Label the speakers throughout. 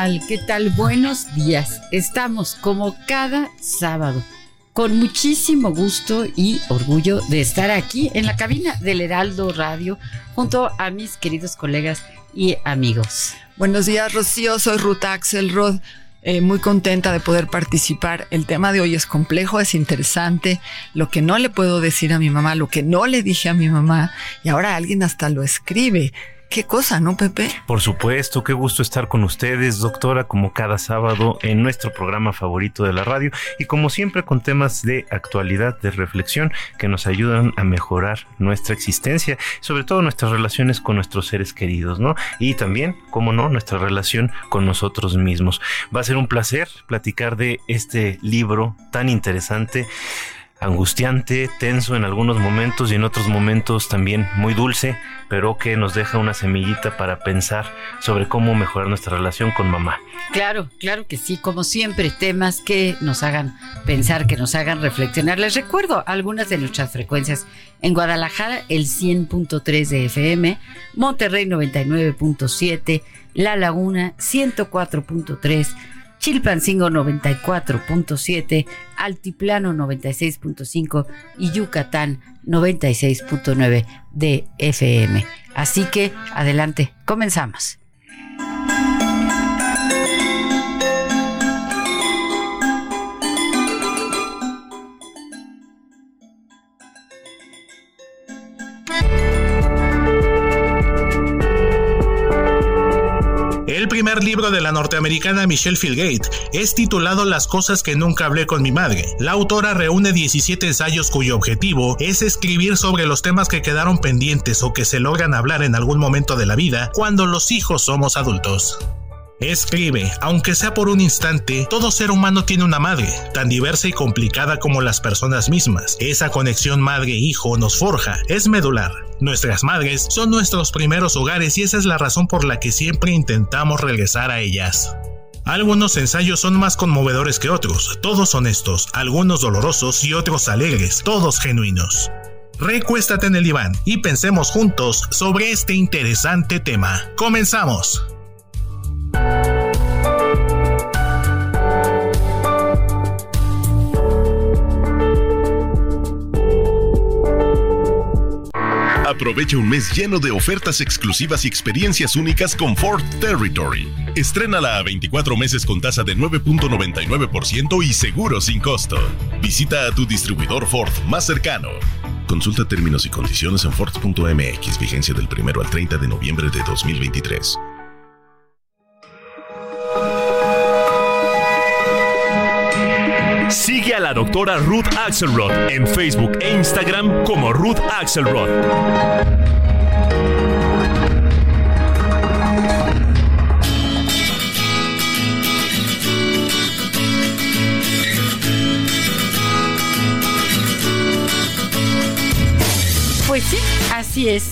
Speaker 1: ¿Qué tal? Buenos días. Estamos como cada sábado con muchísimo gusto y orgullo de estar aquí en la cabina del Heraldo Radio junto a mis queridos colegas y amigos.
Speaker 2: Buenos días, Rocío. Soy Ruth Axelrod. Eh, muy contenta de poder participar. El tema de hoy es complejo, es interesante. Lo que no le puedo decir a mi mamá, lo que no le dije a mi mamá, y ahora alguien hasta lo escribe. Qué cosa, ¿no, Pepe?
Speaker 3: Por supuesto, qué gusto estar con ustedes, doctora, como cada sábado en nuestro programa favorito de la radio y como siempre con temas de actualidad, de reflexión que nos ayudan a mejorar nuestra existencia, sobre todo nuestras relaciones con nuestros seres queridos, ¿no? Y también, como no, nuestra relación con nosotros mismos. Va a ser un placer platicar de este libro tan interesante angustiante, tenso en algunos momentos y en otros momentos también muy dulce, pero que nos deja una semillita para pensar sobre cómo mejorar nuestra relación con mamá.
Speaker 1: Claro, claro que sí, como siempre, temas que nos hagan pensar, que nos hagan reflexionar. Les recuerdo algunas de nuestras frecuencias. En Guadalajara, el 100.3 de FM, Monterrey 99.7, La Laguna 104.3, Chilpancingo 94.7, Altiplano 96.5 y Yucatán 96.9 de FM. Así que adelante, comenzamos.
Speaker 4: Libro de la norteamericana Michelle Fieldgate es titulado Las cosas que nunca hablé con mi madre. La autora reúne 17 ensayos cuyo objetivo es escribir sobre los temas que quedaron pendientes o que se logran hablar en algún momento de la vida cuando los hijos somos adultos. Escribe, aunque sea por un instante, todo ser humano tiene una madre, tan diversa y complicada como las personas mismas. Esa conexión madre-hijo nos forja, es medular. Nuestras madres son nuestros primeros hogares y esa es la razón por la que siempre intentamos regresar a ellas. Algunos ensayos son más conmovedores que otros, todos honestos, algunos dolorosos y otros alegres, todos genuinos. Recuéstate en el diván y pensemos juntos sobre este interesante tema. Comenzamos.
Speaker 5: Aprovecha un mes lleno de ofertas exclusivas y experiencias únicas con Ford Territory. Estrénala a 24 meses con tasa de 9.99% y seguro sin costo. Visita a tu distribuidor Ford más cercano. Consulta términos y condiciones en Ford.mx, vigencia del 1 al 30 de noviembre de 2023. Sigue a la doctora Ruth Axelrod en Facebook e Instagram como Ruth Axelrod.
Speaker 1: Pues sí, así es.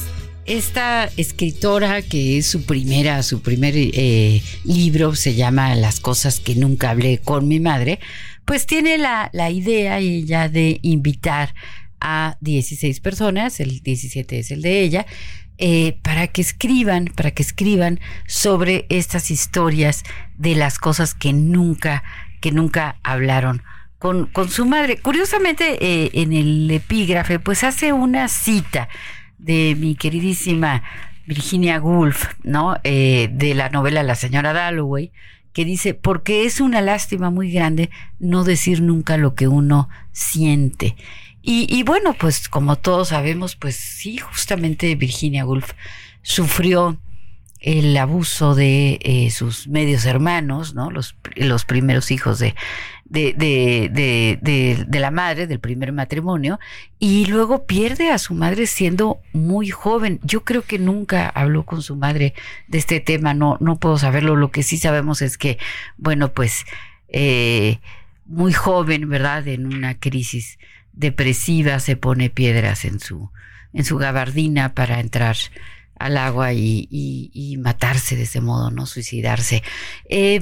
Speaker 1: Esta escritora que es su primera, su primer eh, libro se llama Las cosas que nunca hablé con mi madre, pues tiene la, la idea ella de invitar a 16 personas, el 17 es el de ella, eh, para que escriban, para que escriban sobre estas historias de las cosas que nunca, que nunca hablaron con, con su madre. Curiosamente, eh, en el epígrafe, pues hace una cita de mi queridísima Virginia Woolf, ¿no? Eh, de la novela La señora Dalloway, que dice, porque es una lástima muy grande no decir nunca lo que uno siente. Y, bueno, pues como todos sabemos, pues sí, justamente Virginia Woolf sufrió el abuso de eh, sus medios hermanos, ¿no? Los, los primeros hijos de, de, de, de, de, la madre del primer matrimonio y luego pierde a su madre siendo muy joven. Yo creo que nunca habló con su madre de este tema, no, no puedo saberlo. Lo que sí sabemos es que, bueno, pues eh, muy joven, ¿verdad? En una crisis depresiva se pone piedras en su, en su gabardina para entrar al agua y, y, matarse de ese modo, ¿no? Suicidarse. Eh,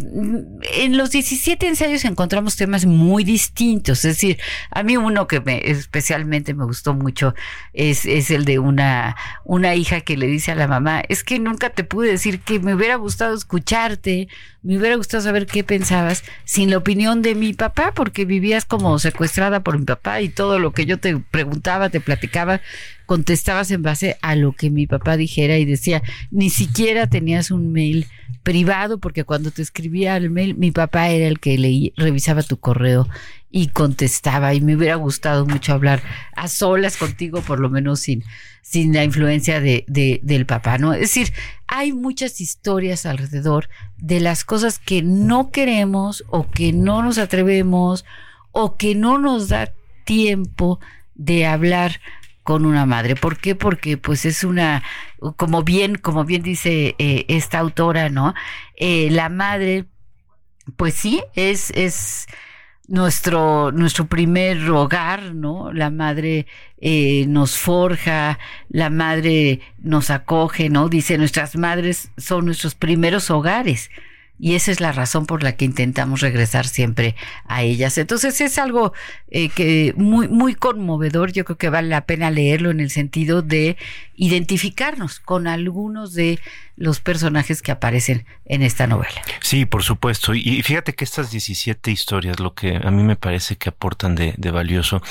Speaker 1: en los 17 ensayos encontramos temas muy distintos, es decir, a mí uno que me, especialmente me gustó mucho es, es el de una, una hija que le dice a la mamá, es que nunca te pude decir que me hubiera gustado escucharte, me hubiera gustado saber qué pensabas sin la opinión de mi papá, porque vivías como secuestrada por mi papá y todo lo que yo te preguntaba, te platicaba, contestabas en base a lo que mi papá dijera y decía, ni siquiera tenías un mail privado, porque cuando te escribía el mail, mi papá era el que leí, revisaba tu correo y contestaba y me hubiera gustado mucho hablar a solas contigo, por lo menos sin, sin la influencia de, de, del papá, ¿no? Es decir, hay muchas historias alrededor de las cosas que no queremos o que no nos atrevemos o que no nos da tiempo de hablar con una madre. ¿Por qué? Porque pues es una, como bien, como bien dice eh, esta autora, ¿no? Eh, la madre, pues sí, es, es, nuestro, nuestro primer hogar, ¿no? La madre eh, nos forja, la madre nos acoge, ¿no? Dice, nuestras madres son nuestros primeros hogares. Y esa es la razón por la que intentamos regresar siempre a ellas. Entonces es algo eh, que muy, muy conmovedor. Yo creo que vale la pena leerlo en el sentido de identificarnos con algunos de los personajes que aparecen en esta novela.
Speaker 3: Sí, por supuesto. Y fíjate que estas 17 historias, lo que a mí me parece que aportan de, de valioso,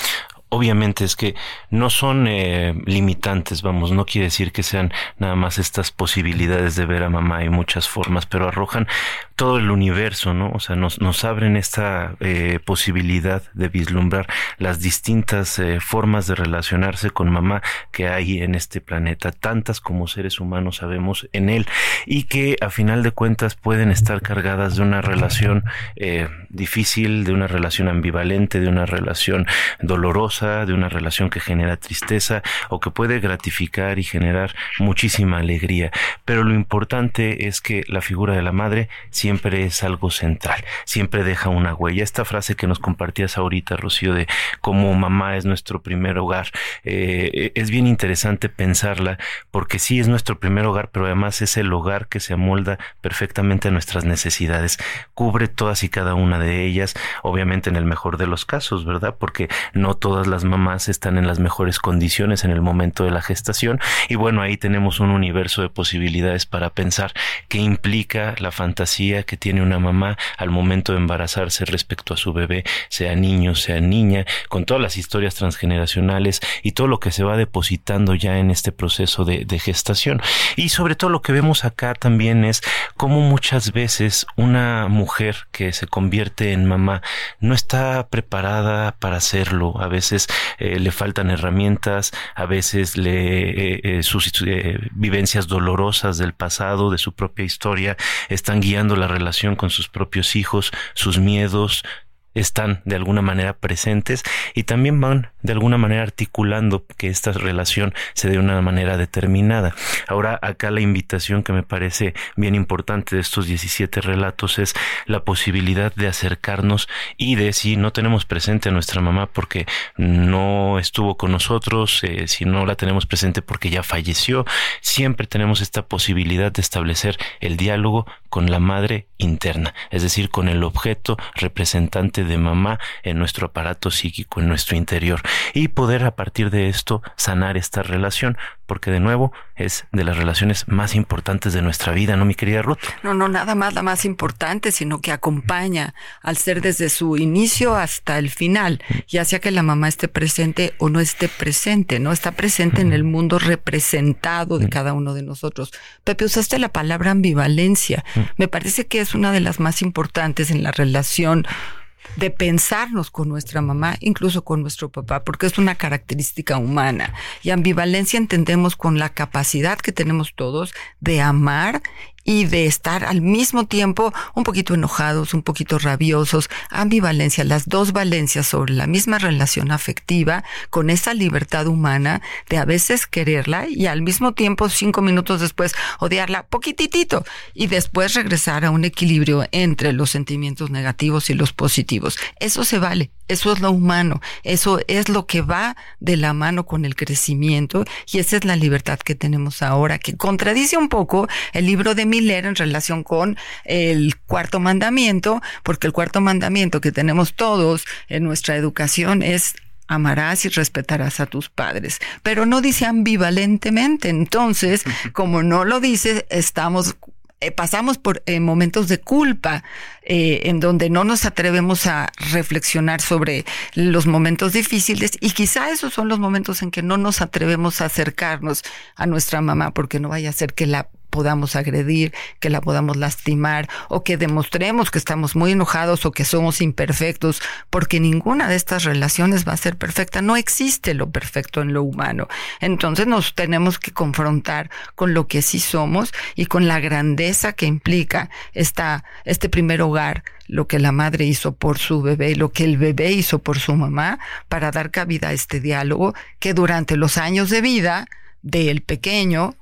Speaker 3: obviamente es que no son eh, limitantes, vamos, no quiere decir que sean nada más estas posibilidades de ver a mamá y muchas formas, pero arrojan todo el universo, ¿no? O sea, nos, nos abren esta eh, posibilidad de vislumbrar las distintas eh, formas de relacionarse con mamá que hay en este planeta, tantas como seres humanos sabemos en él, y que a final de cuentas pueden estar cargadas de una relación eh, difícil, de una relación ambivalente, de una relación dolorosa, de una relación que genera tristeza o que puede gratificar y generar muchísima alegría. Pero lo importante es que la figura de la madre siempre es algo central, siempre deja una huella. Esta frase que nos compartías ahorita, Rocío, de cómo mamá es nuestro primer hogar, eh, es bien interesante pensarla porque sí es nuestro primer hogar, pero además es el hogar que se amolda perfectamente a nuestras necesidades, cubre todas y cada una de ellas, obviamente en el mejor de los casos, ¿verdad? Porque no todas las mamás están en las mejores condiciones en el momento de la gestación y bueno, ahí tenemos un universo de posibilidades para pensar qué implica la fantasía que tiene una mamá al momento de embarazarse respecto a su bebé, sea niño, sea niña, con todas las historias transgeneracionales y todo lo que se va depositando ya en este proceso de, gestación. Y sobre todo lo que vemos acá también es cómo muchas veces una mujer que se convierte en mamá no está preparada para hacerlo. A veces eh, le faltan herramientas, a veces le, eh, eh, sus vivencias dolorosas del pasado, de su propia historia, están guiando la relación con sus propios hijos, sus miedos, están de alguna manera presentes y también van de alguna manera articulando que esta relación se dé de una manera determinada. Ahora acá la invitación que me parece bien importante de estos 17 relatos es la posibilidad de acercarnos y de si no tenemos presente a nuestra mamá porque no estuvo con nosotros, eh, si no la tenemos presente porque ya falleció, siempre tenemos esta posibilidad de establecer el diálogo con la madre interna, es decir, con el objeto representante de mamá en nuestro aparato psíquico, en nuestro interior, y poder a partir de esto sanar esta relación, porque de nuevo es de las relaciones más importantes de nuestra vida, ¿no, mi querida Ruth?
Speaker 2: No, no, nada más la más importante, sino que acompaña al ser desde su inicio hasta el final, ya sea que la mamá esté presente o no esté presente, ¿no? Está presente en el mundo representado de cada uno de nosotros. Pepe, usaste la palabra ambivalencia. Me parece que es una de las más importantes en la relación de pensarnos con nuestra mamá, incluso con nuestro papá, porque es una característica humana. Y ambivalencia entendemos con la capacidad que tenemos todos de amar y de estar al mismo tiempo un poquito enojados, un poquito rabiosos, ambivalencia, las dos valencias sobre la misma relación afectiva, con esa libertad humana de a veces quererla y al mismo tiempo cinco minutos después odiarla poquititito y después regresar a un equilibrio entre los sentimientos negativos y los positivos. Eso se vale, eso es lo humano, eso es lo que va de la mano con el crecimiento y esa es la libertad que tenemos ahora, que contradice un poco el libro de leer en relación con el cuarto mandamiento, porque el cuarto mandamiento que tenemos todos en nuestra educación es amarás y respetarás a tus padres, pero no dice ambivalentemente. Entonces, como no lo dice, estamos eh, pasamos por eh, momentos de culpa eh, en donde no nos atrevemos a reflexionar sobre los momentos difíciles y quizá esos son los momentos en que no nos atrevemos a acercarnos a nuestra mamá porque no vaya a ser que la podamos agredir, que la podamos lastimar o que demostremos que estamos muy enojados o que somos imperfectos, porque ninguna de estas relaciones va a ser perfecta. No existe lo perfecto en lo humano. Entonces nos tenemos que confrontar con lo que sí somos y con la grandeza que implica esta, este primer hogar lo que la madre hizo por su bebé lo que el bebé hizo por su mamá para dar cabida a este diálogo que durante los años de vida del pequeño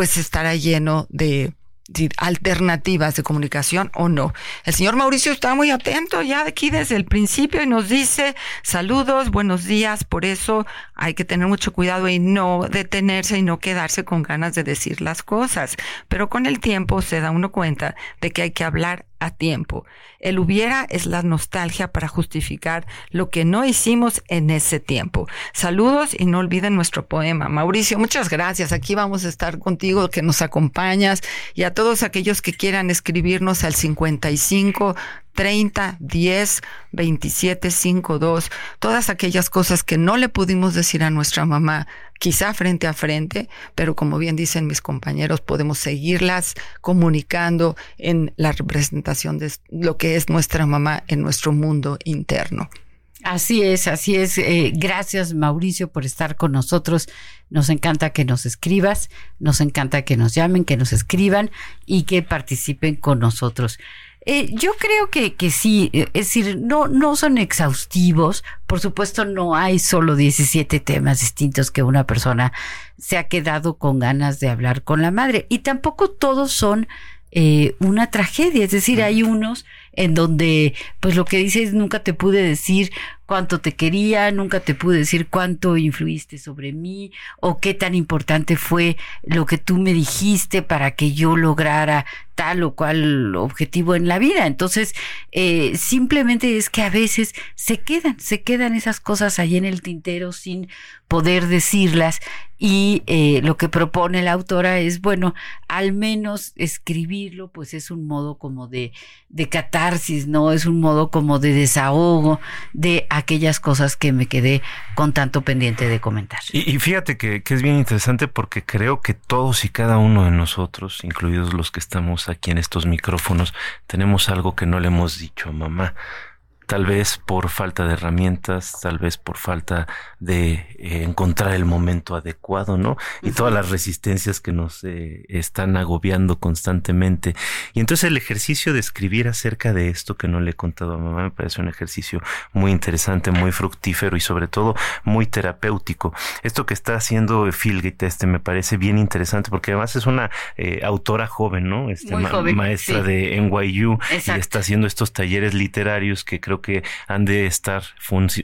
Speaker 2: pues estará lleno de, alternativas de comunicación o no. El señor Mauricio está muy atento ya de aquí desde el principio y nos dice saludos, buenos días, por eso hay que tener mucho cuidado y no detenerse y no quedarse con ganas de decir las cosas. Pero con el tiempo se da uno cuenta de que hay que hablar a tiempo. El hubiera es la nostalgia para justificar lo que no hicimos en ese tiempo. Saludos y no olviden nuestro poema. Mauricio, muchas gracias. Aquí vamos a estar contigo, que nos acompañas y a todos aquellos que quieran escribirnos al 55 30 10 27 5 2, todas aquellas cosas que no le pudimos decir a nuestra mamá, quizá frente a frente, pero como bien dicen mis compañeros, podemos seguirlas comunicando en la representación de lo que es nuestra mamá en nuestro mundo interno.
Speaker 1: Así es, así es. Eh, gracias Mauricio por estar con nosotros. Nos encanta que nos escribas, nos encanta que nos llamen, que nos escriban y que participen con nosotros. Eh, yo creo que, que sí, eh, es decir, no, no son exhaustivos. Por supuesto, no hay solo 17 temas distintos que una persona se ha quedado con ganas de hablar con la madre. Y tampoco todos son eh, una tragedia. Es decir, hay unos en donde, pues lo que dices, nunca te pude decir cuánto te quería, nunca te pude decir cuánto influiste sobre mí o qué tan importante fue lo que tú me dijiste para que yo lograra tal o cual objetivo en la vida. Entonces, eh, simplemente es que a veces se quedan, se quedan esas cosas ahí en el tintero sin poder decirlas y eh, lo que propone la autora es, bueno, al menos escribirlo, pues es un modo como de, de catarsis, ¿no? Es un modo como de desahogo, de aquellas cosas que me quedé con tanto pendiente de comentar.
Speaker 3: Y, fíjate que, que, es bien interesante porque creo que todos y cada uno de nosotros, incluidos los que estamos aquí en estos micrófonos, tenemos algo que no le hemos dicho a mamá tal vez por falta de herramientas, tal vez por falta de eh, encontrar el momento adecuado, ¿no? Y todas las resistencias que nos eh, están agobiando constantemente. Y entonces el ejercicio de escribir acerca de esto que no le he contado a mamá me parece un ejercicio muy interesante, muy fructífero y sobre todo muy terapéutico. Esto que está haciendo Phil este me parece bien interesante porque además es una eh, autora joven, ¿no? Este, maestra de NYU y está haciendo estos talleres literarios que creo que han de estar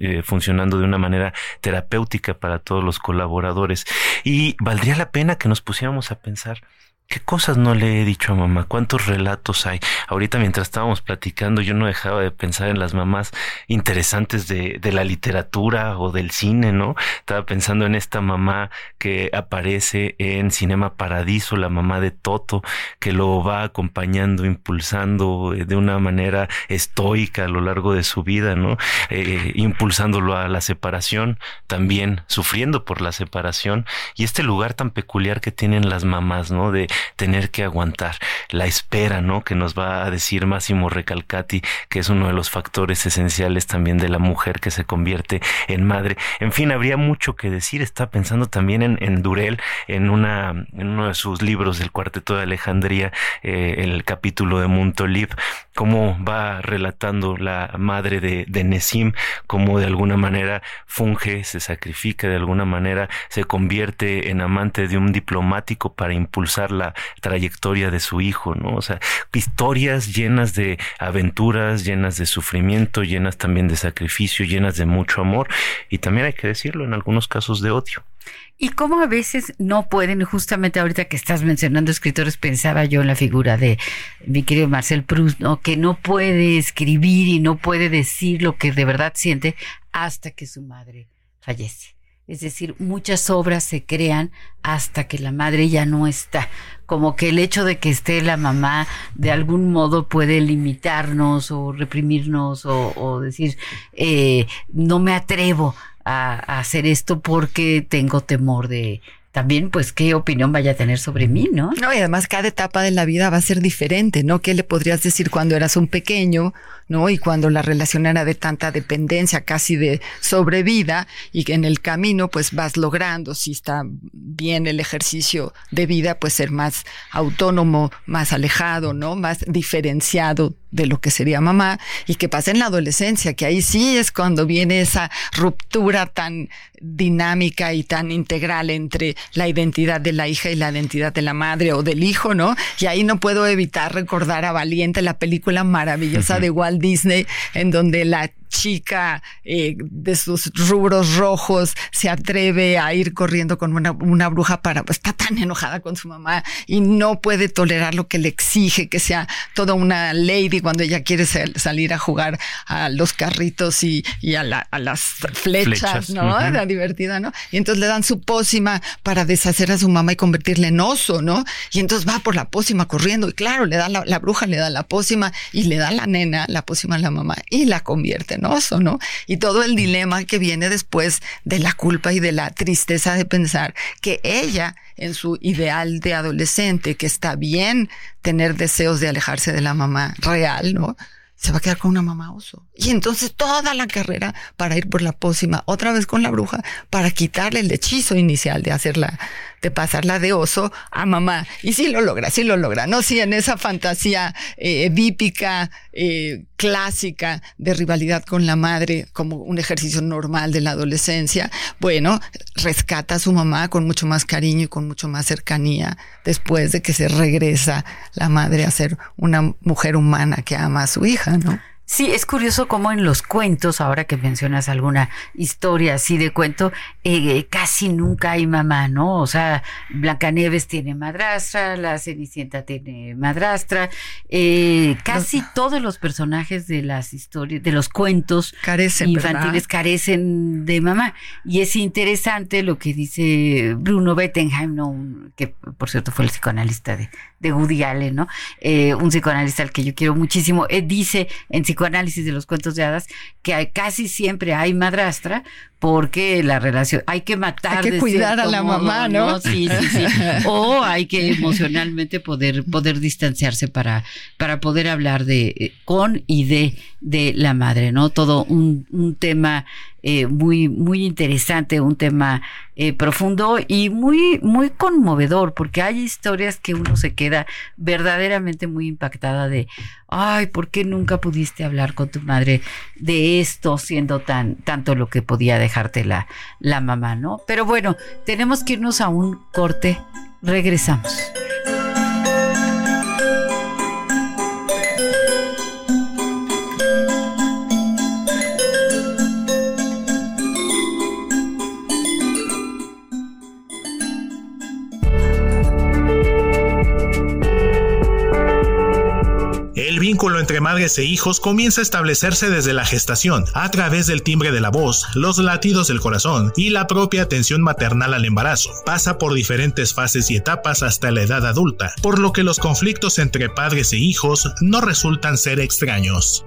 Speaker 3: eh, funcionando de una manera terapéutica para todos los colaboradores. Y valdría la pena que nos pusiéramos a pensar ¿Qué cosas no le he dicho a mamá? ¿Cuántos relatos hay? Ahorita mientras estábamos platicando yo no dejaba de pensar en las mamás interesantes de, de, la literatura o del cine, ¿no? Estaba pensando en esta mamá que aparece en Cinema Paradiso, la mamá de Toto, que lo va acompañando, impulsando eh, de una manera estoica a lo largo de su vida, ¿no? Eh, impulsándolo a la separación, también sufriendo por la separación y este lugar tan peculiar que tienen las mamás, ¿no? De tener que aguantar la espera, ¿no? Que nos va a decir Máximo Recalcati, que es uno de los factores esenciales también de la mujer que se convierte en madre. En fin, habría mucho que decir. Está pensando también en, Durel, en una, en uno de sus libros del Cuarteto de Alejandría, eh, el capítulo de Muntolib, cómo va relatando la madre de, de Nesim, cómo de alguna manera funge, se sacrifica, de alguna manera se convierte en amante de un diplomático para impulsar la trayectoria de su hijo, ¿no? O sea, historias llenas de aventuras, llenas de sufrimiento, llenas también de sacrificio, llenas de mucho amor y también hay que decirlo en algunos casos de odio.
Speaker 1: Y cómo a veces no pueden, justamente ahorita que estás mencionando escritores, pensaba yo en la figura de mi querido Marcel Proust, ¿no? que no puede escribir y no puede decir lo que de verdad siente hasta que su madre fallece. Es decir, muchas obras se crean hasta que la madre ya no está. Como que el hecho de que esté la mamá de algún modo puede limitarnos o reprimirnos o, decir, eh, no me atrevo a, hacer esto porque tengo temor de, también pues qué opinión vaya a tener sobre mí, ¿no?
Speaker 2: No, y además cada etapa de la vida va a ser diferente, ¿no? ¿Qué le podrías decir cuando eras un pequeño, ¿no? Y cuando la relación era de tanta dependencia, casi de sobrevida, y que en el camino pues vas logrando, si está bien el ejercicio de vida, pues ser más autónomo, más alejado, ¿no? Más diferenciado de lo que sería mamá y que pasa en la adolescencia, que ahí sí es cuando viene esa ruptura tan dinámica y tan integral entre la identidad de la hija y la identidad de la madre o del hijo, ¿no? Y ahí no puedo evitar recordar a Valiente, la película maravillosa de Walt Disney, en donde la chica eh, de sus rubros rojos se atreve a ir corriendo con una, una bruja para, pues, está tan enojada con su mamá y no puede tolerar lo que le exige, que sea toda una lady cuando ella quiere salir a jugar a los carritos y, y a, la, a, las flechas, ¿no? La divertida, ¿no? Y entonces le dan su pócima para deshacer a su mamá y convertirle en oso, ¿no? Y entonces va por la pócima corriendo y claro, le da la, la bruja, le da la pócima y le da la nena, la pócima a la mamá y la convierte, ¿no? Y todo el dilema que viene después de la culpa y de la tristeza de pensar que ella, en su ideal de adolescente, que está bien tener deseos de alejarse de la mamá real, ¿no? se va a quedar con una mamá oso. Y entonces toda la carrera para ir por la pócima, otra vez con la bruja, para quitarle el hechizo inicial de hacerla, de pasarla de oso a mamá. Y sí lo logra, sí lo logra, ¿no? Sí, en esa fantasía eh, eh, clásica de rivalidad con la madre, como un ejercicio normal de la adolescencia, bueno, rescata a su mamá con mucho más cariño y con mucho más cercanía después de que se regresa la madre a ser una mujer humana que ama a su hija, ¿no?
Speaker 1: Sí, es curioso cómo en los cuentos, ahora que mencionas alguna historia así de cuento, eh, casi nunca hay mamá, ¿no? O sea, Blancanieves tiene madrastra, la Cenicienta tiene madrastra, eh, casi todos los personajes de las historias, de los cuentos infantiles carecen de mamá. Y es interesante lo que dice Bruno Bettenheim, ¿no? que por cierto fue el psicoanalista de, de Woody Allen, ¿no? Eh, un psicoanalista al que yo quiero muchísimo. dice en psicoanálisis de los cuentos de hadas, que casi siempre hay madrastra porque la relación hay que matar
Speaker 2: hay que cuidar a la mamá no,
Speaker 1: Sí, sí, sí. o hay que emocionalmente poder poder distanciarse para para poder hablar de eh, con y de de la madre no todo un, un tema eh, muy, muy interesante, un tema eh, profundo y muy, muy conmovedor, porque hay historias que uno se queda verdaderamente muy impactada de, ay, ¿por qué nunca pudiste hablar con tu madre de esto, siendo tan, tanto lo que podía dejarte la, la mamá, ¿no? Pero bueno, tenemos que irnos a un corte, regresamos.
Speaker 4: Vínculo entre madres e hijos comienza a establecerse desde la gestación, a través del timbre de la voz, los latidos del corazón y la propia atención maternal al embarazo. Pasa por diferentes fases y etapas hasta la edad adulta, por lo que los conflictos entre padres e hijos no resultan ser extraños.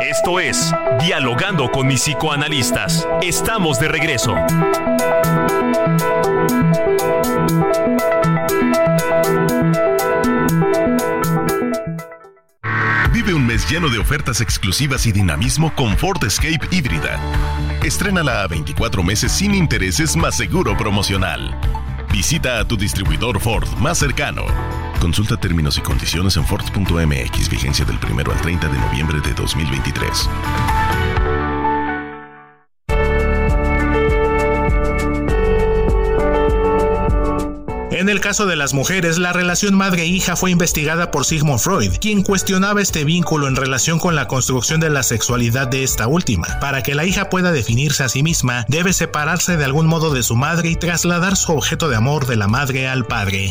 Speaker 5: Esto es Dialogando con mis psicoanalistas. Estamos de regreso.
Speaker 6: Vive un mes lleno de ofertas exclusivas y dinamismo con Ford Escape híbrida. Estrénala a 24 meses sin intereses más seguro promocional. Visita a tu distribuidor Ford más cercano. Consulta términos y condiciones en Ford.mx, vigencia del 1 al 30 de noviembre de 2023.
Speaker 4: En el caso de las mujeres, la relación madre-hija fue investigada por Sigmund Freud, quien cuestionaba este vínculo en relación con la construcción de la sexualidad de esta última. Para que la hija pueda definirse a sí misma, debe separarse de algún modo de su madre y trasladar su objeto de amor de la madre al padre.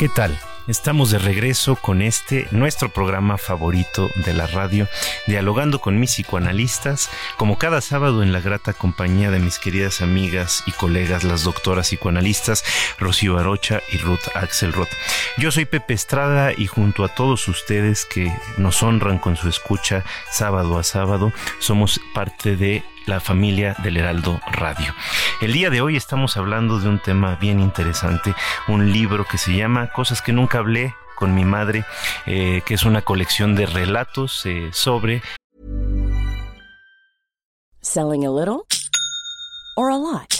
Speaker 3: ¿Qué tal? Estamos de regreso con este, nuestro programa favorito de la radio, dialogando con mis psicoanalistas, como cada sábado en la grata compañía de mis queridas amigas y colegas, las doctoras psicoanalistas Rocío Arocha y Ruth Axelrod. Yo soy Pepe Estrada y junto a todos ustedes que nos honran con su escucha sábado a sábado, somos parte de la familia del Heraldo Radio. El día de hoy estamos hablando de un tema bien interesante, un libro que se llama Cosas que nunca hablé con mi madre, eh, que es una colección de relatos eh, sobre...
Speaker 7: Selling a little or a lot.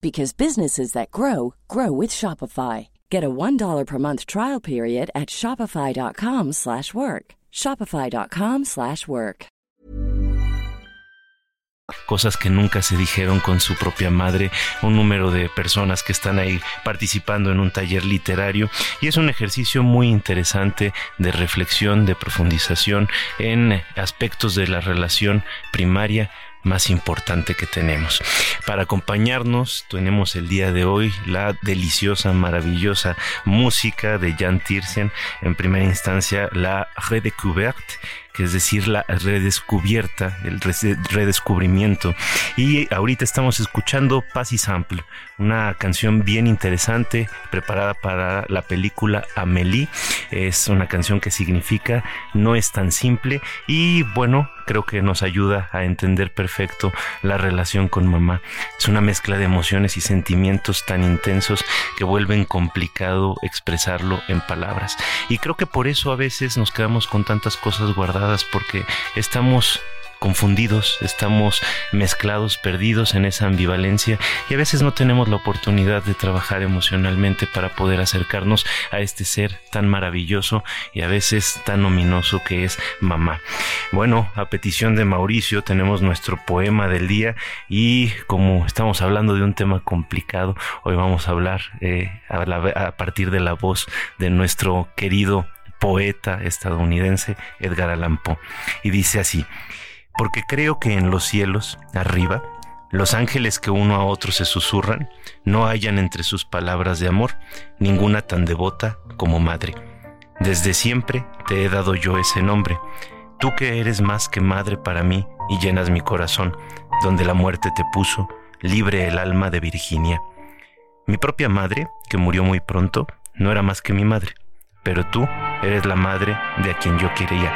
Speaker 7: because businesses that grow grow with Shopify. Get a $1 per month trial period at shopify.com slash work. Shopify.com slash work.
Speaker 3: Cosas que nunca se dijeron con su propia madre, un número de personas que están ahí participando en un taller literario y es un ejercicio muy interesante de reflexión, de profundización en aspectos de la relación primaria más importante que tenemos. Para acompañarnos tenemos el día de hoy la deliciosa, maravillosa música de Jan Tiersen, en primera instancia la Redécouverte es decir, la redescubierta, el redescubrimiento. Y ahorita estamos escuchando Passy Sample, una canción bien interesante preparada para la película Amélie. Es una canción que significa no es tan simple y bueno, creo que nos ayuda a entender perfecto la relación con mamá. Es una mezcla de emociones y sentimientos tan intensos que vuelven complicado expresarlo en palabras. Y creo que por eso a veces nos quedamos con tantas cosas guardadas porque estamos confundidos, estamos mezclados, perdidos en esa ambivalencia y a veces no tenemos la oportunidad de trabajar emocionalmente para poder acercarnos a este ser tan maravilloso y a veces tan ominoso que es mamá. Bueno, a petición de Mauricio tenemos nuestro poema del día y como estamos hablando de un tema complicado, hoy vamos a hablar eh, a partir de la voz de nuestro querido poeta estadounidense Edgar Allan Poe y dice así porque creo que en los cielos, arriba, los ángeles que uno a otro se susurran, no hallan entre sus palabras de amor ninguna tan devota como madre. Desde siempre te he dado yo ese nombre, tú que eres más que madre para mí y llenas mi corazón, donde la muerte te puso, libre el alma de Virginia. Mi propia madre, que murió muy pronto, no era más que mi madre, pero tú eres la madre de a quien yo quería,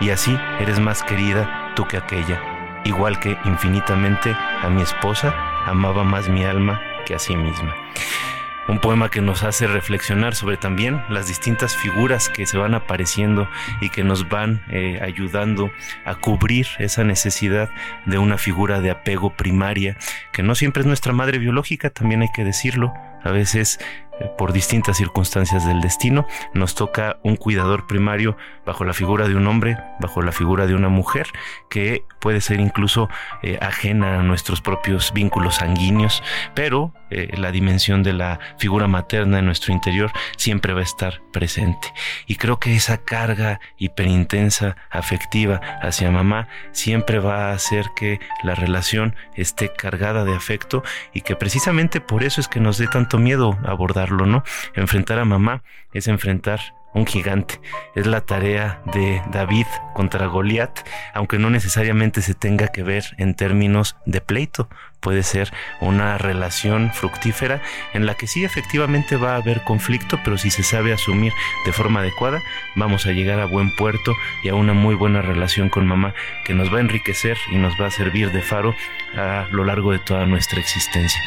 Speaker 3: y así eres más querida tú que aquella, igual que infinitamente a mi esposa amaba más mi alma que a sí misma. Un poema que nos hace reflexionar sobre también las distintas figuras que se van apareciendo y que nos van eh, ayudando a cubrir esa necesidad de una figura de apego primaria, que no siempre es nuestra madre biológica, también hay que decirlo. A veces por distintas circunstancias del destino, nos toca un cuidador primario bajo la figura de un hombre, bajo la figura de una mujer, que puede ser incluso eh, ajena a nuestros propios vínculos sanguíneos, pero eh, la dimensión de la figura materna en nuestro interior siempre va a estar presente. Y creo que esa carga hiperintensa afectiva hacia mamá siempre va a hacer que la relación esté cargada de afecto y que precisamente por eso es que nos dé tanto miedo ¿no? Enfrentar a mamá es enfrentar un gigante. Es la tarea de David contra Goliat, aunque no necesariamente se tenga que ver en términos de pleito, puede ser una relación fructífera en la que sí efectivamente va a haber conflicto, pero si se sabe asumir de forma adecuada, vamos a llegar a buen puerto y a una muy buena relación con mamá que nos va a enriquecer y nos va a servir de faro a lo largo de toda nuestra existencia.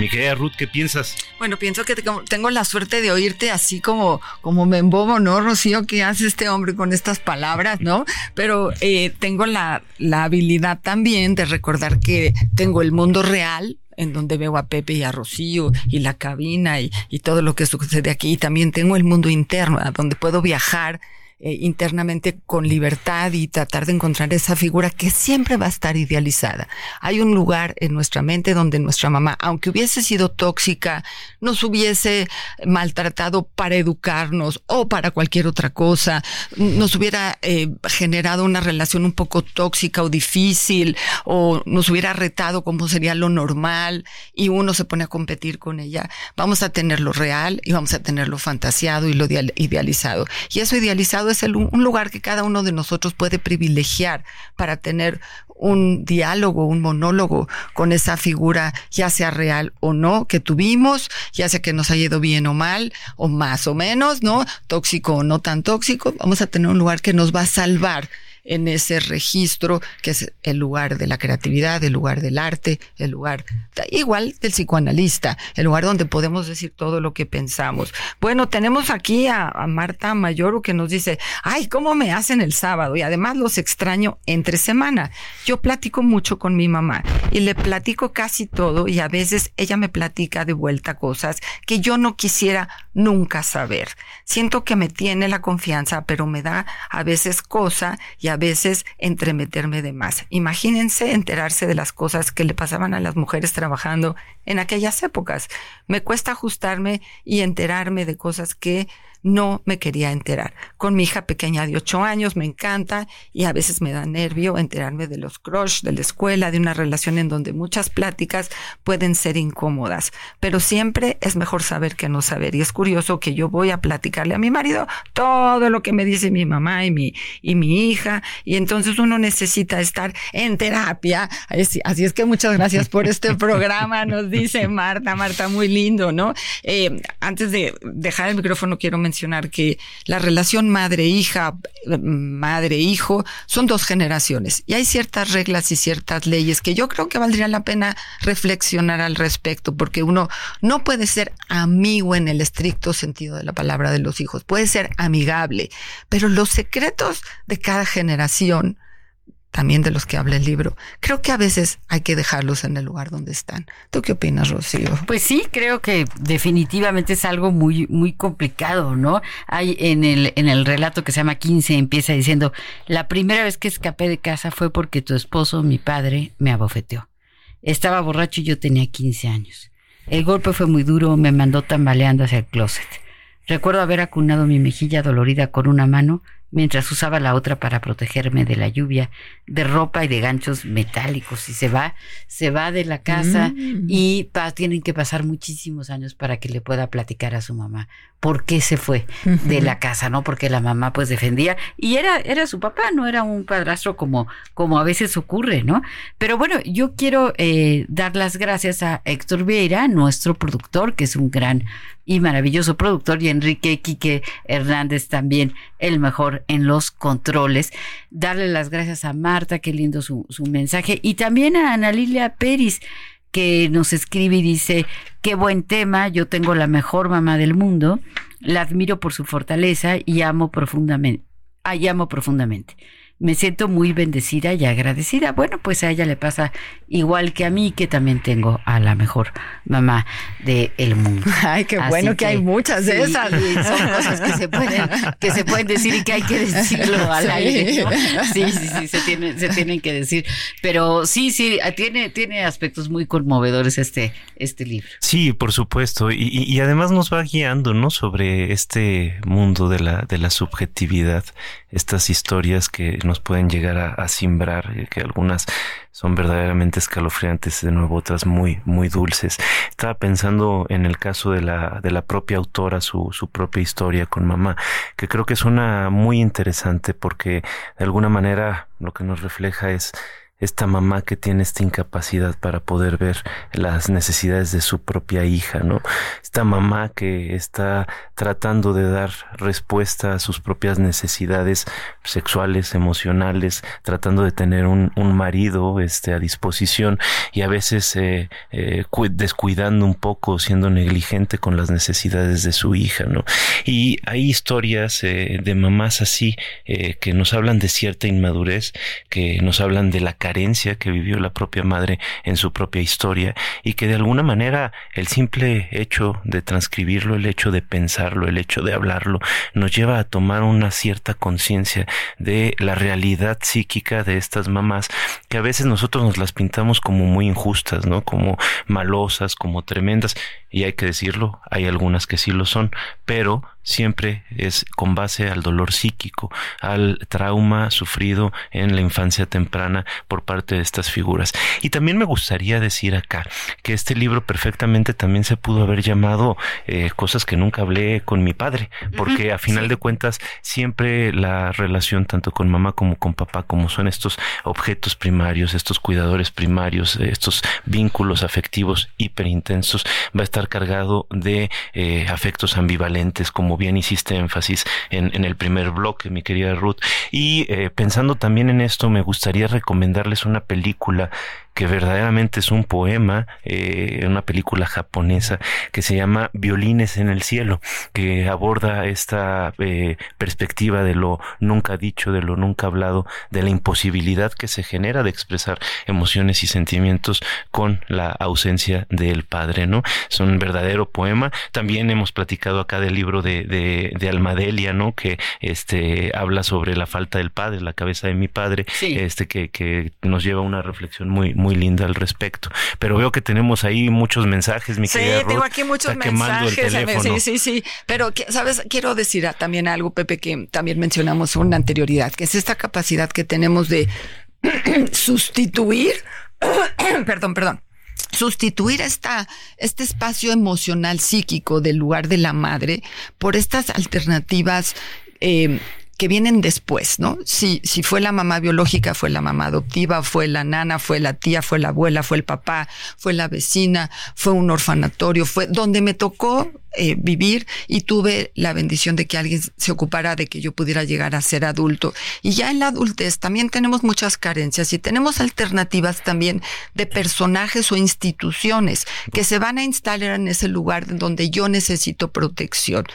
Speaker 3: Mi querida Ruth, ¿qué piensas?
Speaker 2: Bueno, pienso que tengo la suerte de oírte así como, como me embobo, ¿no, Rocío? ¿Qué hace este hombre con estas palabras, no? Pero eh, tengo la, la habilidad también de recordar que tengo el mundo real en donde veo a Pepe y a Rocío y la cabina y, y todo lo que sucede aquí. Y también tengo el mundo interno, a donde puedo viajar eh, internamente con libertad y tratar de encontrar esa figura que siempre va a estar idealizada. Hay un lugar en nuestra mente donde nuestra mamá, aunque hubiese sido tóxica, nos hubiese maltratado para educarnos o para cualquier otra cosa, nos hubiera eh, generado una relación un poco tóxica o difícil o nos hubiera retado como sería lo normal y uno se pone a competir con ella, vamos a tener lo real y vamos a tener lo fantasiado y lo idealizado. Y eso idealizado es un lugar que cada uno de nosotros puede privilegiar para tener un diálogo, un monólogo con esa figura, ya sea real o no, que tuvimos, ya sea que nos haya ido bien o mal, o más o menos, ¿no? Tóxico o no tan tóxico, vamos a tener un lugar que nos va a salvar en ese registro que es el lugar de la creatividad, el lugar del arte, el lugar igual del psicoanalista, el lugar donde podemos decir todo lo que pensamos. Bueno, tenemos aquí a, Marta Mayoro que nos dice, ay, ¿cómo me hacen el sábado? Y además los extraño entre semana. Yo platico mucho con mi mamá y le platico casi todo y a veces ella me platica de vuelta cosas que yo no quisiera nunca saber. Siento que me tiene la confianza, pero me da a veces cosa y a veces entremeterme de más. Imagínense enterarse de las cosas que le pasaban a las mujeres trabajando en aquellas épocas. Me cuesta ajustarme y enterarme de cosas que no me quería enterar. Con mi hija pequeña de ocho años me encanta y a veces me da nervio enterarme de los crush, de la escuela, de una relación en donde muchas pláticas pueden ser incómodas. Pero siempre es mejor saber que no saber. Y es curioso que yo voy a platicarle a mi marido todo lo que me dice mi mamá y mi, y mi hija. Y entonces uno necesita estar en terapia. Así es que muchas gracias por este programa, nos dice Marta. Marta, muy lindo, ¿no? Eh, antes de dejar el micrófono, quiero mencionar que la relación madre-hija, madre-hijo, son dos generaciones. Y hay ciertas reglas y ciertas leyes que yo creo que valdría la pena reflexionar al respecto, porque uno no puede ser amigo en el estricto sentido de la palabra de los hijos, puede ser amigable, pero los secretos de cada generación también de los que habla el libro, creo que a veces hay que dejarlos en el lugar donde están. ¿Tú qué opinas, Rocío?
Speaker 1: Pues sí, creo que definitivamente es algo muy, muy complicado, ¿no? Hay en el, en el relato que se llama 15, empieza diciendo, la primera vez que escapé de casa fue porque tu esposo, mi padre, me abofeteó. Estaba borracho y yo tenía 15 años. El golpe fue muy duro, me mandó tambaleando hacia el closet. Recuerdo haber acunado mi mejilla dolorida con una mano mientras usaba la otra para protegerme de la lluvia, de ropa y de ganchos metálicos. Y se va, se va de la casa mm. y tienen que pasar muchísimos años para que le pueda platicar a su mamá por qué se fue de la casa, ¿no? Porque la mamá pues defendía y era, era su papá, no era un padrastro como, como a veces ocurre, ¿no? Pero bueno, yo quiero eh, dar las gracias a Héctor Vieira, nuestro productor, que es un gran y maravilloso productor, y Enrique Quique Hernández también, el mejor en los controles. Darle las gracias a Marta, qué lindo su, mensaje, y también a Ana Lilia Pérez que nos escribe y dice, qué buen tema, yo tengo la mejor mamá del mundo, la admiro por su fortaleza y amo profundamente, ay, amo profundamente me siento muy bendecida y agradecida. Bueno, pues a ella le pasa igual que a mí, que también tengo a la mejor mamá del el mundo.
Speaker 2: Ay, qué bueno que, hay muchas de esas.
Speaker 1: son cosas que se pueden, que se pueden decir y que hay que decirlo al aire. Sí, sí, sí, se tienen, se tienen que decir. Pero sí, sí, tiene, tiene aspectos muy conmovedores este, este libro.
Speaker 3: Sí, por supuesto. Y, y además nos va guiando, ¿no? Sobre este mundo de la, de la subjetividad, estas historias que nos pueden llegar a, a simbrar, eh, que algunas son verdaderamente escalofriantes, de nuevo otras muy, muy dulces. Estaba pensando en el caso de la, de la propia autora, su, su propia historia con mamá, que creo que es una muy interesante porque de alguna manera lo que nos refleja es esta mamá que tiene esta incapacidad para poder ver las necesidades de su propia hija, ¿no? Esta mamá que está tratando de dar respuesta a sus propias necesidades sexuales, emocionales, tratando de tener un, un marido este, a disposición y a veces eh, eh, descuidando un poco, siendo negligente con las necesidades de su hija, ¿no? Y hay historias eh, de mamás así que nos hablan de cierta inmadurez, que nos hablan de la carencia que vivió la propia madre en su propia historia y que de alguna manera el simple hecho de transcribirlo, el hecho de pensarlo, el hecho de hablarlo, nos lleva a tomar una cierta conciencia de la realidad psíquica de estas mamás que a veces nosotros nos las pintamos como muy injustas, ¿no? Como malosas, como tremendas y hay que decirlo, hay algunas que sí lo son, pero siempre es con base al dolor psíquico, al trauma sufrido en la infancia temprana por parte de estas figuras. Y también me gustaría decir acá que este libro perfectamente también se pudo haber llamado eh, Cosas que nunca hablé con mi padre, porque a final de cuentas siempre la relación tanto con mamá como con papá, como son estos objetos primarios, estos cuidadores primarios, estos vínculos afectivos hiperintensos, va a estar cargado de eh, afectos ambivalentes, como bien hiciste énfasis en, en el primer bloque, mi querida Ruth. Y eh, pensando también en esto, me gustaría recomendarles una película que verdaderamente es un poema, eh, una película japonesa que se llama Violines en el cielo, que aborda esta eh, perspectiva de lo nunca dicho, de lo nunca hablado, de la imposibilidad que se genera de expresar emociones y sentimientos con la ausencia del padre, ¿no? Es un verdadero poema. También hemos platicado acá del libro de, de, de Almadelia, ¿no? Que este habla sobre la falta del padre, la cabeza de mi padre, este que, que nos lleva a una reflexión muy, muy linda al respecto. Pero veo que tenemos ahí muchos mensajes, mi
Speaker 2: sí,
Speaker 3: querida
Speaker 2: tengo
Speaker 3: Ruth.
Speaker 2: aquí muchos
Speaker 3: Está quemando el
Speaker 2: mensajes. Sí, sí, sí. Pero, ¿sabes? Quiero decir también algo, Pepe, que también mencionamos en una anterioridad, que es esta capacidad que tenemos de sustituir, perdón, perdón, sustituir esta, este espacio emocional psíquico del lugar de la madre por estas alternativas eh, que vienen después, ¿no? Si, si fue la mamá biológica, fue la mamá adoptiva, fue la nana, fue la tía, fue la abuela, fue el papá, fue la vecina, fue un orfanatorio, fue donde me tocó eh, vivir y tuve la bendición de que alguien se ocupara de que yo pudiera llegar a ser adulto. Y ya en la adultez también tenemos muchas carencias y tenemos alternativas también de personajes o instituciones que se van a instalar en ese lugar donde yo necesito protección.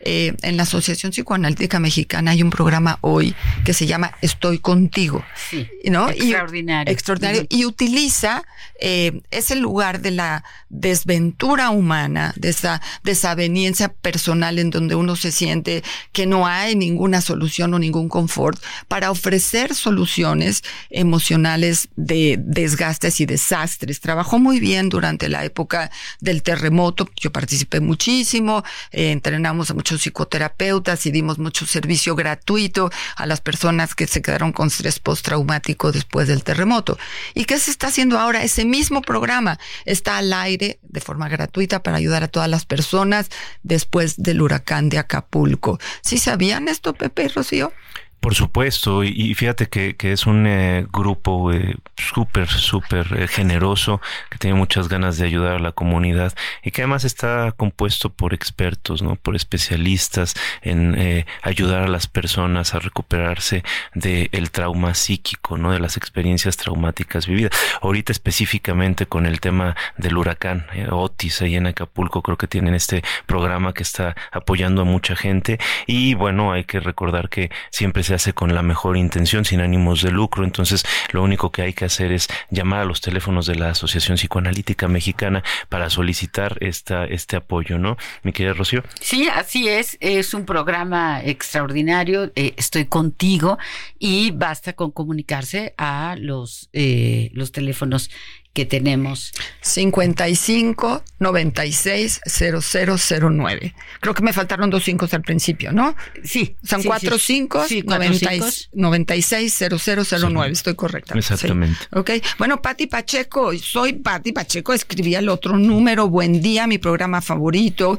Speaker 2: Eh, en la Asociación Psicoanalítica Mexicana hay un programa hoy que se llama Estoy contigo.
Speaker 1: Sí,
Speaker 2: ¿no? Y-
Speaker 1: extraordinario.
Speaker 2: extraordinario. Y utiliza eh, ese lugar de la desventura humana, de esa desaveniencia personal en donde uno se siente que no hay ninguna solución o ningún confort para ofrecer soluciones emocionales de desgastes y desastres. Trabajó muy bien durante la época del terremoto. Yo participé muchísimo, eh, entrenamos a muchos psicoterapeutas y dimos mucho servicio gratuito a las personas que se quedaron con estrés postraumático después del terremoto. ¿Y qué se está haciendo ahora? Ese mismo programa está al aire de forma gratuita para ayudar a todas las personas después del huracán de Acapulco. ¿Sí sabían esto, Pepe y Rocío?
Speaker 3: Por supuesto, y, fíjate que, es un eh, grupo eh, súper, súper eh, generoso, que tiene muchas ganas de ayudar a la comunidad y que además está compuesto por expertos, ¿no? Por especialistas en eh, ayudar a las personas a recuperarse del trauma psíquico, ¿no? De las experiencias traumáticas vividas. Ahorita específicamente con el tema del huracán eh, Otis ahí en Acapulco, creo que tienen este programa que está apoyando a mucha gente y bueno, hay que recordar que siempre se hace con la mejor intención, sin ánimos de lucro. Entonces, lo único que hay que hacer es llamar a los teléfonos de la Asociación Psicoanalítica Mexicana para solicitar esta, este apoyo, ¿no? Mi querida Rocío.
Speaker 1: Sí, así es. Es un programa extraordinario. eh, estoy contigo y basta con comunicarse a los, eh, los teléfonos que tenemos.
Speaker 2: 55 96 0009. Creo que me faltaron dos cinco al principio, ¿no?
Speaker 1: Sí.
Speaker 2: Son
Speaker 1: sí,
Speaker 2: cuatro
Speaker 1: sí.
Speaker 2: cinco,
Speaker 1: Sí, cuatro
Speaker 2: 90
Speaker 1: cinco.
Speaker 2: 96 0009. Estoy correcta.
Speaker 3: Exactamente.
Speaker 2: Ok. Bueno, Pati Pacheco, soy Pati Pacheco, escribí el otro número. Buen día, mi programa favorito.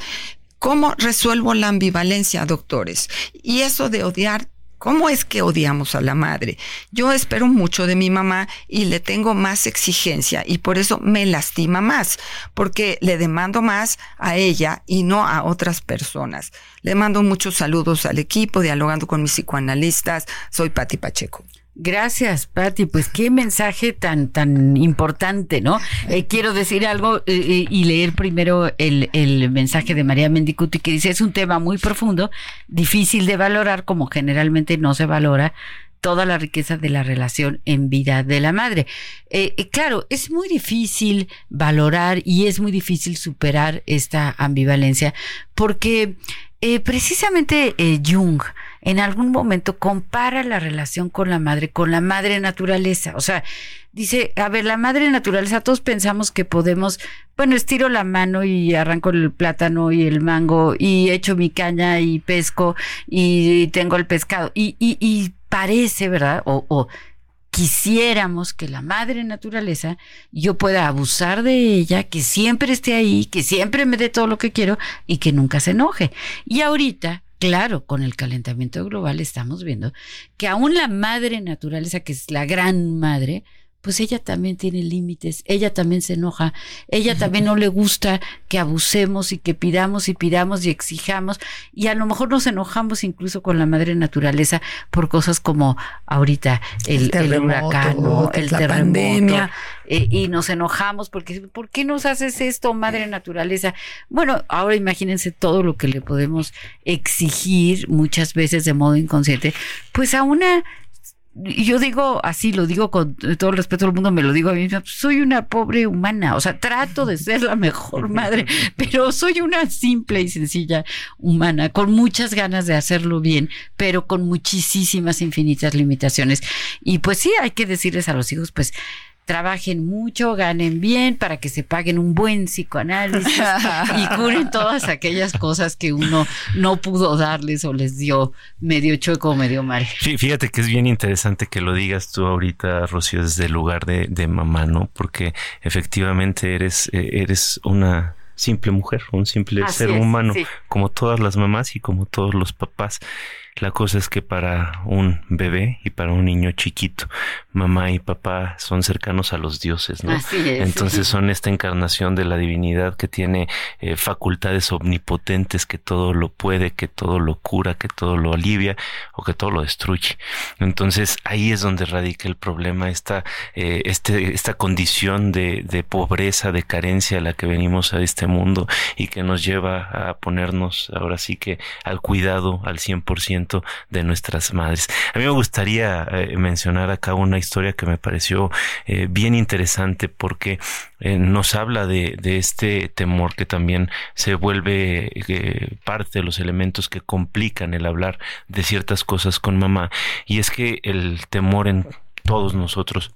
Speaker 2: ¿Cómo resuelvo la ambivalencia, doctores? Y eso de odiar. ¿Cómo es que odiamos a la madre? Yo espero mucho de mi mamá y le tengo más exigencia y por eso me lastima más, porque le demando más a ella y no a otras personas. Le mando muchos saludos al equipo, dialogando con mis psicoanalistas. Soy Pati Pacheco.
Speaker 1: Gracias, Patti. Pues qué mensaje tan tan importante, ¿no? Eh, quiero decir algo eh, eh, y leer primero el, el mensaje de María Mendicuti que dice es un tema muy profundo, difícil de valorar, como generalmente no se valora toda la riqueza de la relación en vida de la madre. Eh, eh, claro, es muy difícil valorar y es muy difícil superar esta ambivalencia porque eh, precisamente eh, Jung en algún momento compara la relación con la madre con la madre naturaleza. O sea, dice, a ver, la madre naturaleza, todos pensamos que podemos, bueno, estiro la mano y arranco el plátano y el mango y echo mi caña y pesco y tengo el pescado. Y, y, y parece, ¿verdad? O, o quisiéramos que la madre naturaleza yo pueda abusar de ella, que siempre esté ahí, que siempre me dé todo lo que quiero y que nunca se enoje. Y ahorita, claro, con el calentamiento global estamos viendo que aún la madre naturaleza, que es la gran madre, pues ella también tiene límites, ella también se enoja, ella también no le gusta que abusemos y que pidamos y pidamos y exijamos y a lo mejor nos enojamos incluso con la madre naturaleza por cosas como ahorita el, el, huracán, el la pandemia. Eh, y nos enojamos porque ¿por qué nos haces esto, madre naturaleza? Bueno, ahora imagínense todo lo que le podemos exigir muchas veces de modo inconsciente, pues a una yo digo así, lo digo con todo el respeto del mundo, me lo digo a mí misma, soy una pobre humana, o sea, trato de ser la mejor madre, pero soy una simple y sencilla humana, con muchas ganas de hacerlo bien, pero con muchísimas infinitas limitaciones. Y pues sí, hay que decirles a los hijos, pues, trabajen mucho, ganen bien para que se paguen un buen psicoanálisis y curen todas aquellas cosas que uno no pudo darles o les dio medio chueco o medio mal.
Speaker 3: Sí, fíjate que es bien interesante que lo digas tú ahorita, Rocío, desde el lugar de, de mamá, ¿no? Porque efectivamente eres, eh, eres una simple mujer, un simple ser humano, como todas las mamás y como todos los papás. La cosa es que para un bebé y para un niño chiquito, mamá y papá son cercanos a los dioses, ¿no? Entonces son esta encarnación de la divinidad que tiene eh, facultades omnipotentes, que todo lo puede, que todo lo cura, que todo lo alivia o que todo lo destruye. Entonces ahí es donde radica el problema, esta, eh, este, esta condición de, de pobreza, de carencia a la que venimos a este mundo y que nos lleva a ponernos ahora sí que al cuidado al 100% de nuestras madres. A mí me gustaría eh, mencionar acá una historia que me pareció eh, bien interesante porque eh, nos habla de, de, este temor que también se vuelve parte de los elementos que complican el hablar de ciertas cosas con mamá y es que el temor en todos nosotros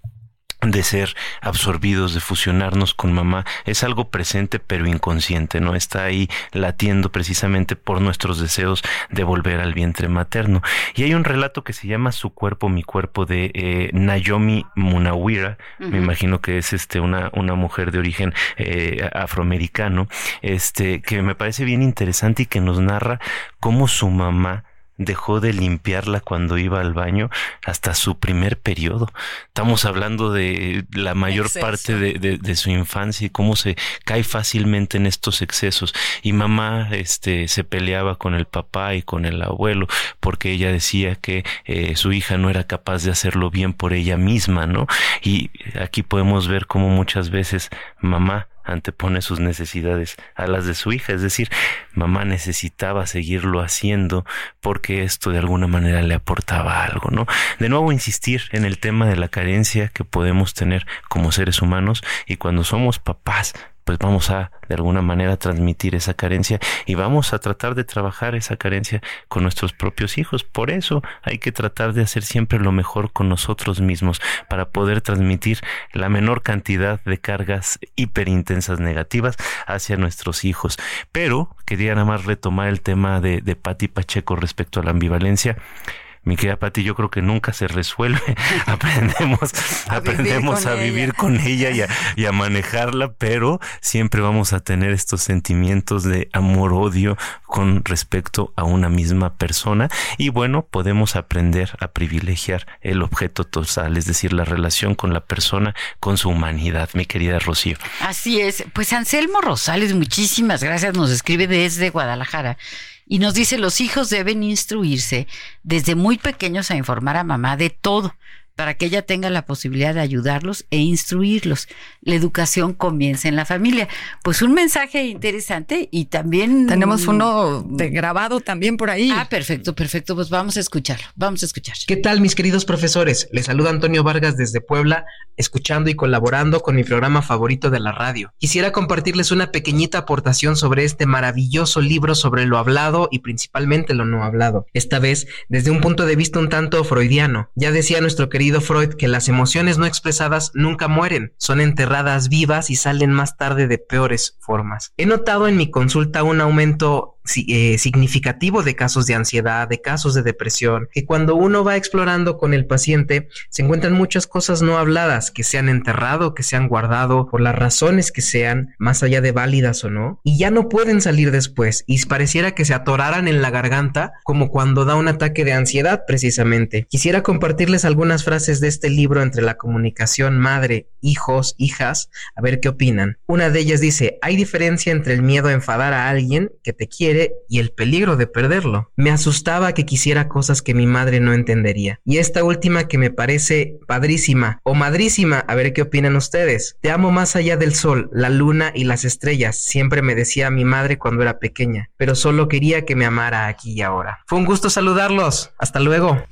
Speaker 3: de ser absorbidos, de fusionarnos con mamá, es algo presente pero inconsciente, ¿no? Está ahí latiendo precisamente por nuestros deseos de volver al vientre materno. Y hay un relato que se llama Su cuerpo, mi cuerpo de eh, Naomi Munawira, me imagino que es este una, una mujer de origen eh, afroamericano, este, que me parece bien interesante y que nos narra cómo su mamá dejó de limpiarla cuando iba al baño hasta su primer periodo. Estamos hablando de la mayor parte de, de, su infancia y cómo se cae fácilmente en estos excesos. Y mamá este, se peleaba con el papá y con el abuelo porque ella decía que eh, su hija no era capaz de hacerlo bien por ella misma, ¿no? Y aquí podemos ver cómo muchas veces mamá antepone sus necesidades a las de su hija, es decir, mamá necesitaba seguirlo haciendo porque esto de alguna manera le aportaba algo, ¿no? De nuevo insistir en el tema de la carencia que podemos tener como seres humanos y cuando somos papás pues vamos a de alguna manera transmitir esa carencia y vamos a tratar de trabajar esa carencia con nuestros propios hijos. Por eso hay que tratar de hacer siempre lo mejor con nosotros mismos para poder transmitir la menor cantidad de cargas hiperintensas negativas hacia nuestros hijos. Pero quería nada más retomar el tema de, de Pacheco respecto a la ambivalencia mi querida Pati, yo creo que nunca se resuelve. aprendemos, aprendemos a vivir con ella y a, y a, manejarla, pero siempre vamos a tener estos sentimientos de amor-odio con respecto a una misma persona. Y bueno, podemos aprender a privilegiar el objeto total, es decir, la relación con la persona, con su humanidad, mi querida Rocío.
Speaker 1: Así es. Pues Anselmo Rosales, muchísimas gracias. Nos escribe desde Guadalajara. Y nos dice, los hijos deben instruirse desde muy pequeños a informar a mamá de todo para que ella tenga la posibilidad de ayudarlos e instruirlos. La educación comienza en la familia. Pues un mensaje interesante y también...
Speaker 2: Tenemos uno de grabado también por ahí.
Speaker 1: Ah, perfecto, perfecto. Pues vamos a escucharlo. Vamos a escuchar.
Speaker 8: ¿Qué tal, mis queridos profesores? Les saluda Antonio Vargas desde Puebla, escuchando y colaborando con mi programa favorito de la radio. Quisiera compartirles una pequeñita aportación sobre este maravilloso libro sobre lo hablado y principalmente lo no hablado. Esta vez desde un punto de vista un tanto freudiano. Ya decía nuestro querido Freud que las emociones no expresadas nunca mueren, son enterradas vivas y salen más tarde de peores formas. He notado en mi consulta un aumento eh, significativo de casos de ansiedad, de casos de depresión, que cuando uno va explorando con el paciente se encuentran muchas cosas no habladas que se han enterrado, que se han guardado por las razones que sean, más allá de válidas o no, y ya no pueden salir después y pareciera que se atoraran en la garganta como cuando da un ataque de ansiedad precisamente. Quisiera compartirles algunas frases de este libro entre la comunicación madre, hijos, hijas, a ver qué opinan. Una de ellas dice, hay diferencia entre el miedo a enfadar a alguien que te quiere y el peligro de perderlo. Me asustaba que quisiera cosas que mi madre no entendería. Y esta última que me parece padrísima o madrísima, a ver qué opinan ustedes. Te amo más allá del sol, la luna y las estrellas, siempre me decía mi madre cuando era pequeña, pero solo quería que me amara aquí y ahora. Fue un gusto saludarlos. Hasta luego.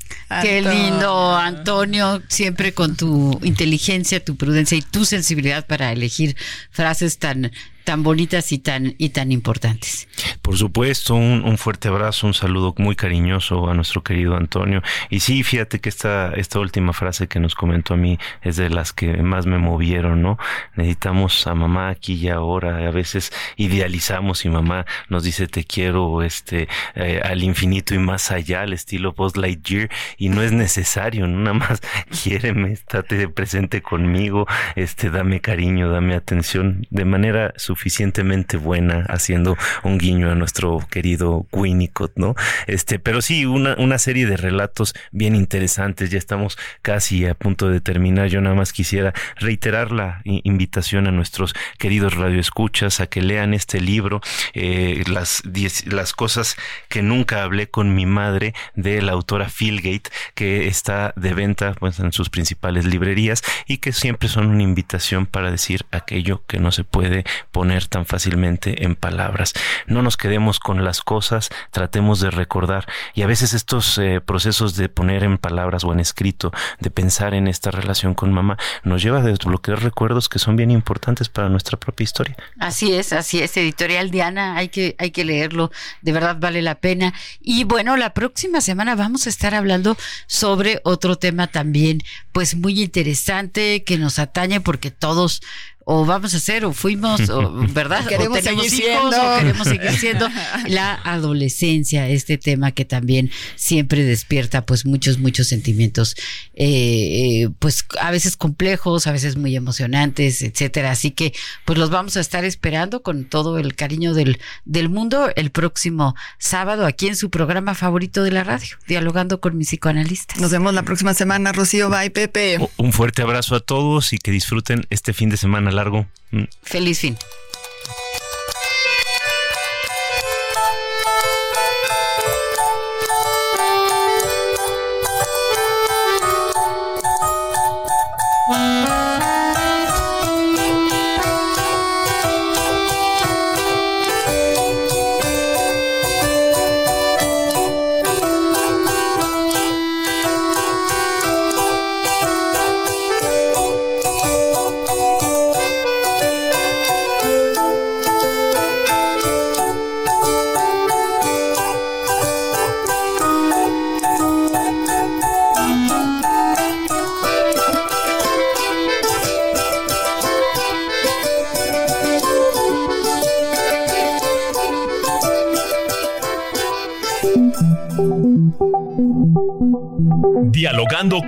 Speaker 1: Qué lindo, Antonio, siempre con tu inteligencia, tu prudencia y tu sensibilidad para elegir frases tan tan bonitas y tan y tan importantes.
Speaker 3: Por supuesto, un, un, fuerte abrazo, un saludo muy cariñoso a nuestro querido Antonio. Y sí, fíjate que esta, esta última frase que nos comentó a mí es de las que más me movieron, ¿no? Necesitamos a mamá aquí y ahora. A veces idealizamos y mamá nos dice te quiero este eh, al infinito y más allá, al estilo Post Lightyear, y no es necesario, ¿no? nada más quiéreme, estate presente conmigo, este, dame cariño, dame atención de manera suficientemente buena, haciendo un guiño a nuestro querido Winnicott, ¿no? Este, pero sí, una, una serie de relatos bien interesantes. Ya estamos casi a punto de terminar. Yo nada más quisiera reiterar la invitación a nuestros queridos radioescuchas a que lean este libro, eh, las, las cosas que nunca hablé con mi madre, de la autora Philgate, que está de venta pues, en sus principales librerías y que siempre son una invitación para decir aquello que no se puede poner tan fácilmente en palabras. No nos quedemos con las cosas, tratemos de recordar y a veces estos eh, procesos de poner en palabras o en escrito, de pensar en esta relación con mamá, nos lleva a desbloquear recuerdos que son bien importantes para nuestra propia historia.
Speaker 1: Así es, así es, editorial Diana, hay que, hay que leerlo, de verdad vale la pena. Y bueno, la próxima semana vamos a estar hablando sobre otro tema también, pues muy interesante que nos atañe porque todos o vamos a hacer o fuimos, o, ¿verdad?
Speaker 2: queremos
Speaker 1: o tenemos
Speaker 2: seguir
Speaker 1: hijos
Speaker 2: siendo.
Speaker 1: o queremos seguir siendo la adolescencia, este tema que también siempre despierta pues muchos, muchos sentimientos, eh, eh, pues a veces complejos, a veces muy emocionantes, etcétera. Así que pues los vamos a estar esperando con todo el cariño del, del mundo el próximo sábado aquí en su programa favorito de la radio, dialogando con mis psicoanalistas.
Speaker 2: Nos vemos la próxima semana, Rocío. Bye, Pepe.
Speaker 3: Un fuerte abrazo a todos y que disfruten este fin de semana largo. Mm.
Speaker 1: Feliz fin.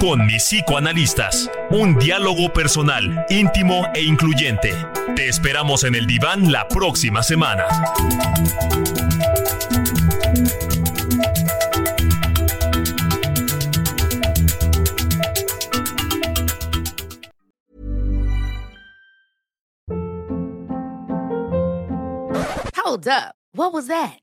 Speaker 5: Con mis psicoanalistas. Un diálogo personal, íntimo e incluyente. Te esperamos en el diván la próxima semana.
Speaker 9: Hold up. What was that?